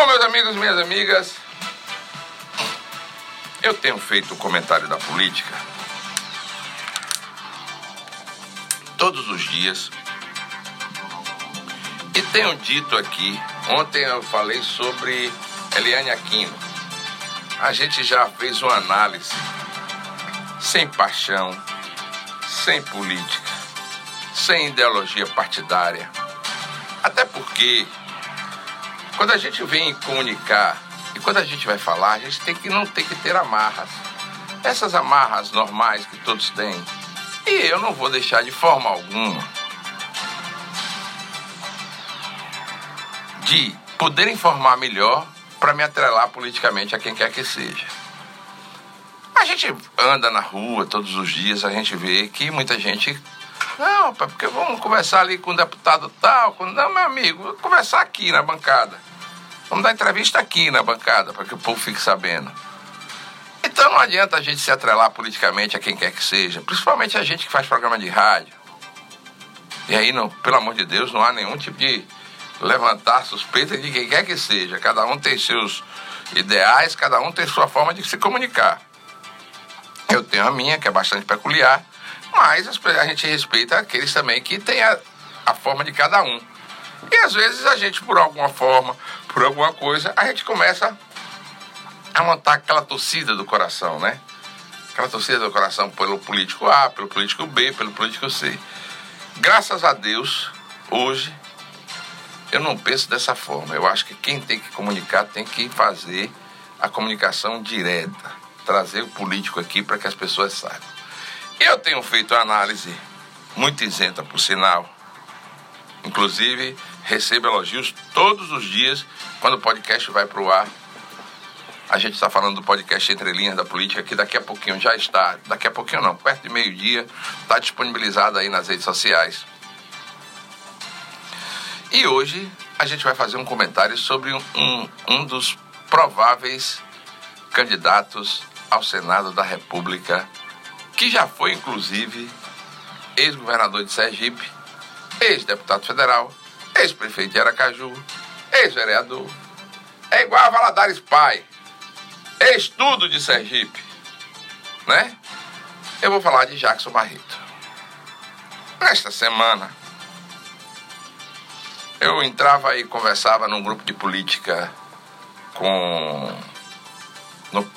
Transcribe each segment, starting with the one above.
Bom, meus amigos, minhas amigas, eu tenho feito o comentário da política todos os dias e tenho dito aqui, ontem eu falei sobre Eliane Aquino. A gente já fez uma análise sem paixão, sem política, sem ideologia partidária. Até porque quando a gente vem comunicar e quando a gente vai falar, a gente tem que não tem que ter amarras. Essas amarras normais que todos têm. E eu não vou deixar de forma alguma de poder informar melhor para me atrelar politicamente a quem quer que seja. A gente anda na rua todos os dias, a gente vê que muita gente. Não, porque vamos conversar ali com o deputado tal. Não, meu amigo, conversar aqui na bancada. Vamos dar entrevista aqui na bancada, para que o povo fique sabendo. Então não adianta a gente se atrelar politicamente a quem quer que seja, principalmente a gente que faz programa de rádio. E aí, não, pelo amor de Deus, não há nenhum tipo de levantar suspeita de quem quer que seja. Cada um tem seus ideais, cada um tem sua forma de se comunicar. Eu tenho a minha, que é bastante peculiar, mas a gente respeita aqueles também que têm a, a forma de cada um. E às vezes a gente, por alguma forma, por alguma coisa, a gente começa a montar aquela torcida do coração, né? Aquela torcida do coração pelo político A, pelo político B, pelo político C. Graças a Deus, hoje, eu não penso dessa forma. Eu acho que quem tem que comunicar tem que fazer a comunicação direta, trazer o político aqui para que as pessoas saibam. Eu tenho feito análise muito isenta, por sinal. Inclusive, recebo elogios todos os dias quando o podcast vai para o ar. A gente está falando do podcast Entre Linhas da Política, que daqui a pouquinho já está, daqui a pouquinho não, perto de meio-dia, está disponibilizado aí nas redes sociais. E hoje a gente vai fazer um comentário sobre um, um dos prováveis candidatos ao Senado da República, que já foi inclusive ex-governador de Sergipe, ex-deputado federal, ex-prefeito de Aracaju, ex-vereador. É igual a Valadares Pai, ex-tudo de Sergipe, né? Eu vou falar de Jackson Barreto. Nesta semana, eu entrava e conversava num grupo de política com. No,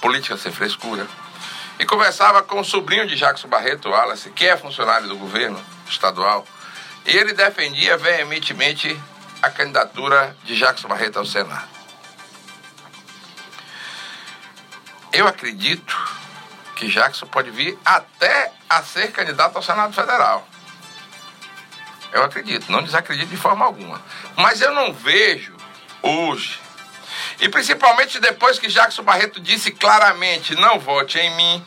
política Sem Frescura. E conversava com o sobrinho de Jackson Barreto, Wallace, que é funcionário do governo estadual e ele defendia veementemente a candidatura de Jackson Barreto ao Senado. Eu acredito que Jackson pode vir até a ser candidato ao Senado Federal. Eu acredito, não desacredito de forma alguma. Mas eu não vejo hoje, e principalmente depois que Jackson Barreto disse claramente: não vote em mim,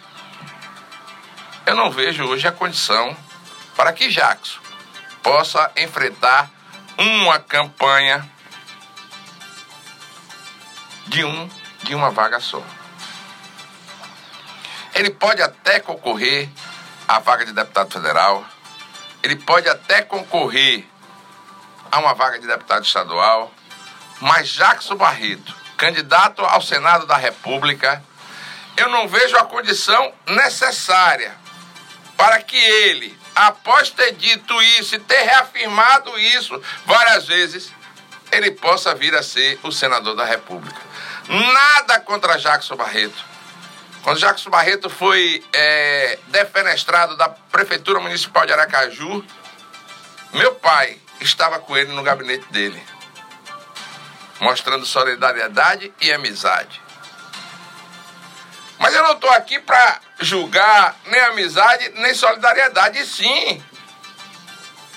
eu não vejo hoje a condição para que Jackson possa enfrentar uma campanha de um de uma vaga só. Ele pode até concorrer à vaga de deputado federal, ele pode até concorrer a uma vaga de deputado estadual, mas Jackson Barreto, candidato ao Senado da República, eu não vejo a condição necessária para que ele após ter dito isso e ter reafirmado isso várias vezes, ele possa vir a ser o senador da República. Nada contra Jackson Barreto. Quando Jackson Barreto foi é, defenestrado da Prefeitura Municipal de Aracaju, meu pai estava com ele no gabinete dele, mostrando solidariedade e amizade. Mas eu não estou aqui para julgar nem amizade, nem solidariedade. E sim,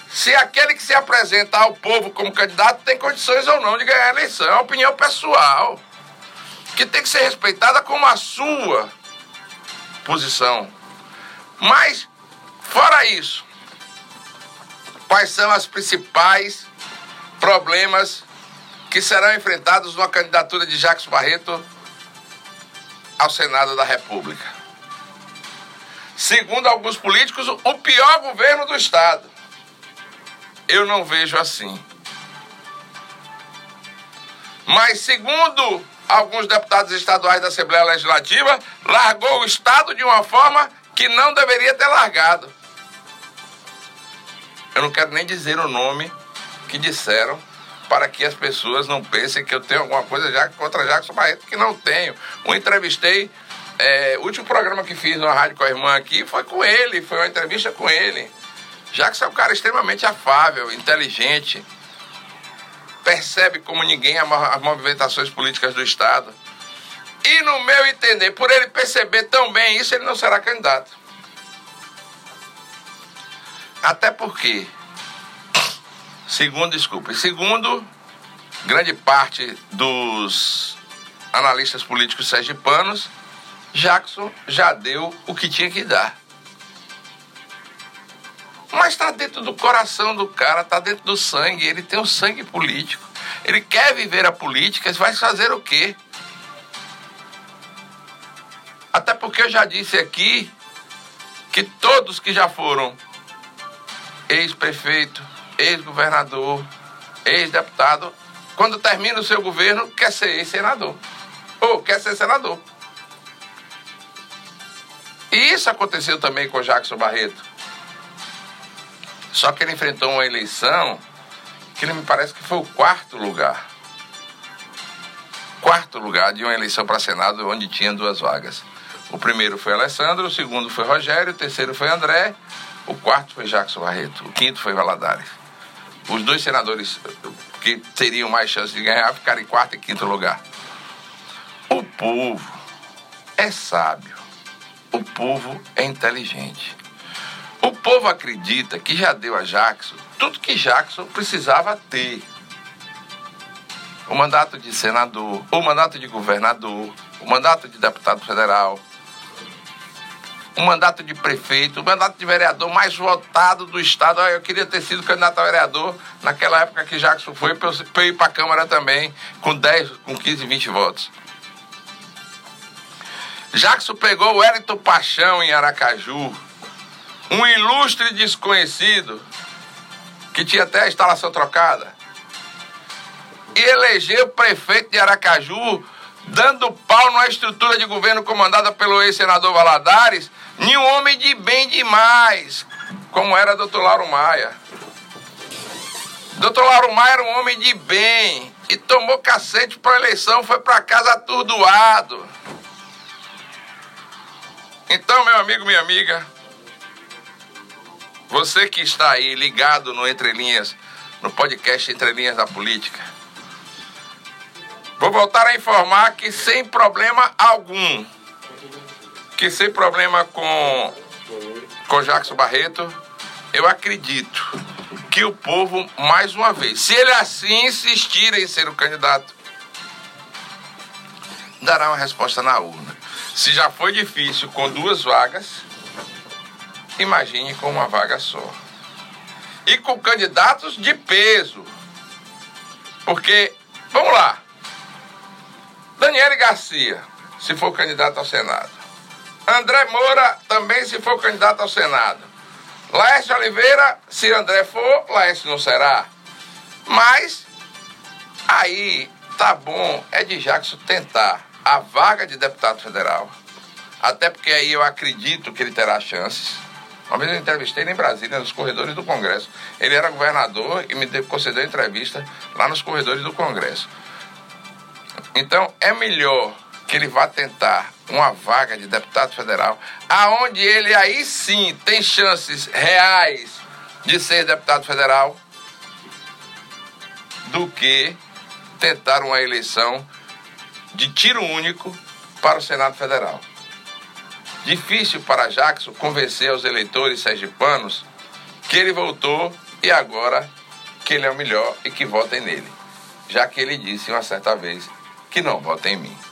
se aquele que se apresenta ao povo como candidato tem condições ou não de ganhar a eleição, é uma opinião pessoal, que tem que ser respeitada como a sua posição. Mas, fora isso, quais são os principais problemas que serão enfrentados numa candidatura de Jacques Barreto ao Senado da República. Segundo alguns políticos, o pior governo do Estado. Eu não vejo assim. Mas, segundo alguns deputados estaduais da Assembleia Legislativa, largou o Estado de uma forma que não deveria ter largado. Eu não quero nem dizer o nome que disseram para que as pessoas não pensem que eu tenho alguma coisa já contra Jackson Barreto, que não tenho. O entrevistei, é, o último programa que fiz na rádio com a irmã aqui foi com ele, foi uma entrevista com ele. Jackson é um cara extremamente afável, inteligente, percebe como ninguém as movimentações políticas do Estado. E no meu entender, por ele perceber tão bem isso, ele não será candidato. Até porque Segundo, desculpe. Segundo, grande parte dos analistas políticos sergipanos, Jackson já deu o que tinha que dar. Mas está dentro do coração do cara, está dentro do sangue. Ele tem o um sangue político. Ele quer viver a política, vai fazer o quê? Até porque eu já disse aqui que todos que já foram ex-prefeito, ex-governador, ex-deputado, quando termina o seu governo, quer ser ex-senador. Ou quer ser senador. E isso aconteceu também com Jackson Barreto. Só que ele enfrentou uma eleição que ele me parece que foi o quarto lugar. Quarto lugar de uma eleição para Senado onde tinha duas vagas. O primeiro foi Alessandro, o segundo foi Rogério, o terceiro foi André, o quarto foi Jackson Barreto, o quinto foi Valadares os dois senadores que teriam mais chance de ganhar ficaram em quarto e quinto lugar. O povo é sábio. O povo é inteligente. O povo acredita que já deu a Jackson tudo que Jackson precisava ter. O mandato de senador, o mandato de governador, o mandato de deputado federal, o mandato de prefeito, o mandato de vereador mais votado do Estado. Eu queria ter sido candidato a vereador naquela época que Jackson foi, para eu ir para a Câmara também, com 10, com 15, 20 votos. Jackson pegou o Wellington Paixão em Aracaju, um ilustre desconhecido, que tinha até a instalação trocada, e elegeu prefeito de Aracaju, dando pau numa estrutura de governo comandada pelo ex-senador Valadares, e um homem de bem demais, como era doutor Lauro Maia. Doutor Lauro Maia era um homem de bem e tomou cacete para a eleição, foi para casa atordoado. Então, meu amigo, minha amiga, você que está aí ligado no Entre Linhas, no podcast Entre Linhas da Política, vou voltar a informar que sem problema algum, que sem problema com, com Jackson Barreto, eu acredito que o povo, mais uma vez, se ele assim insistir em ser o candidato, dará uma resposta na urna. Se já foi difícil com duas vagas, imagine com uma vaga só. E com candidatos de peso. Porque, vamos lá, Daniele Garcia, se for candidato ao Senado. André Moura também se for candidato ao Senado. Laércio Oliveira, se André for, Laércio não será. Mas aí tá bom, é de Jackson tentar a vaga de deputado federal. Até porque aí eu acredito que ele terá chances. Uma vez eu entrevistei ele em Brasília, nos corredores do Congresso. Ele era governador e me concedeu entrevista lá nos corredores do Congresso. Então é melhor que ele vá tentar uma vaga de deputado federal, aonde ele aí sim tem chances reais de ser deputado federal, do que tentar uma eleição de tiro único para o Senado Federal. Difícil para Jackson convencer os eleitores sergipanos que ele voltou e agora que ele é o melhor e que votem nele, já que ele disse uma certa vez que não votem em mim.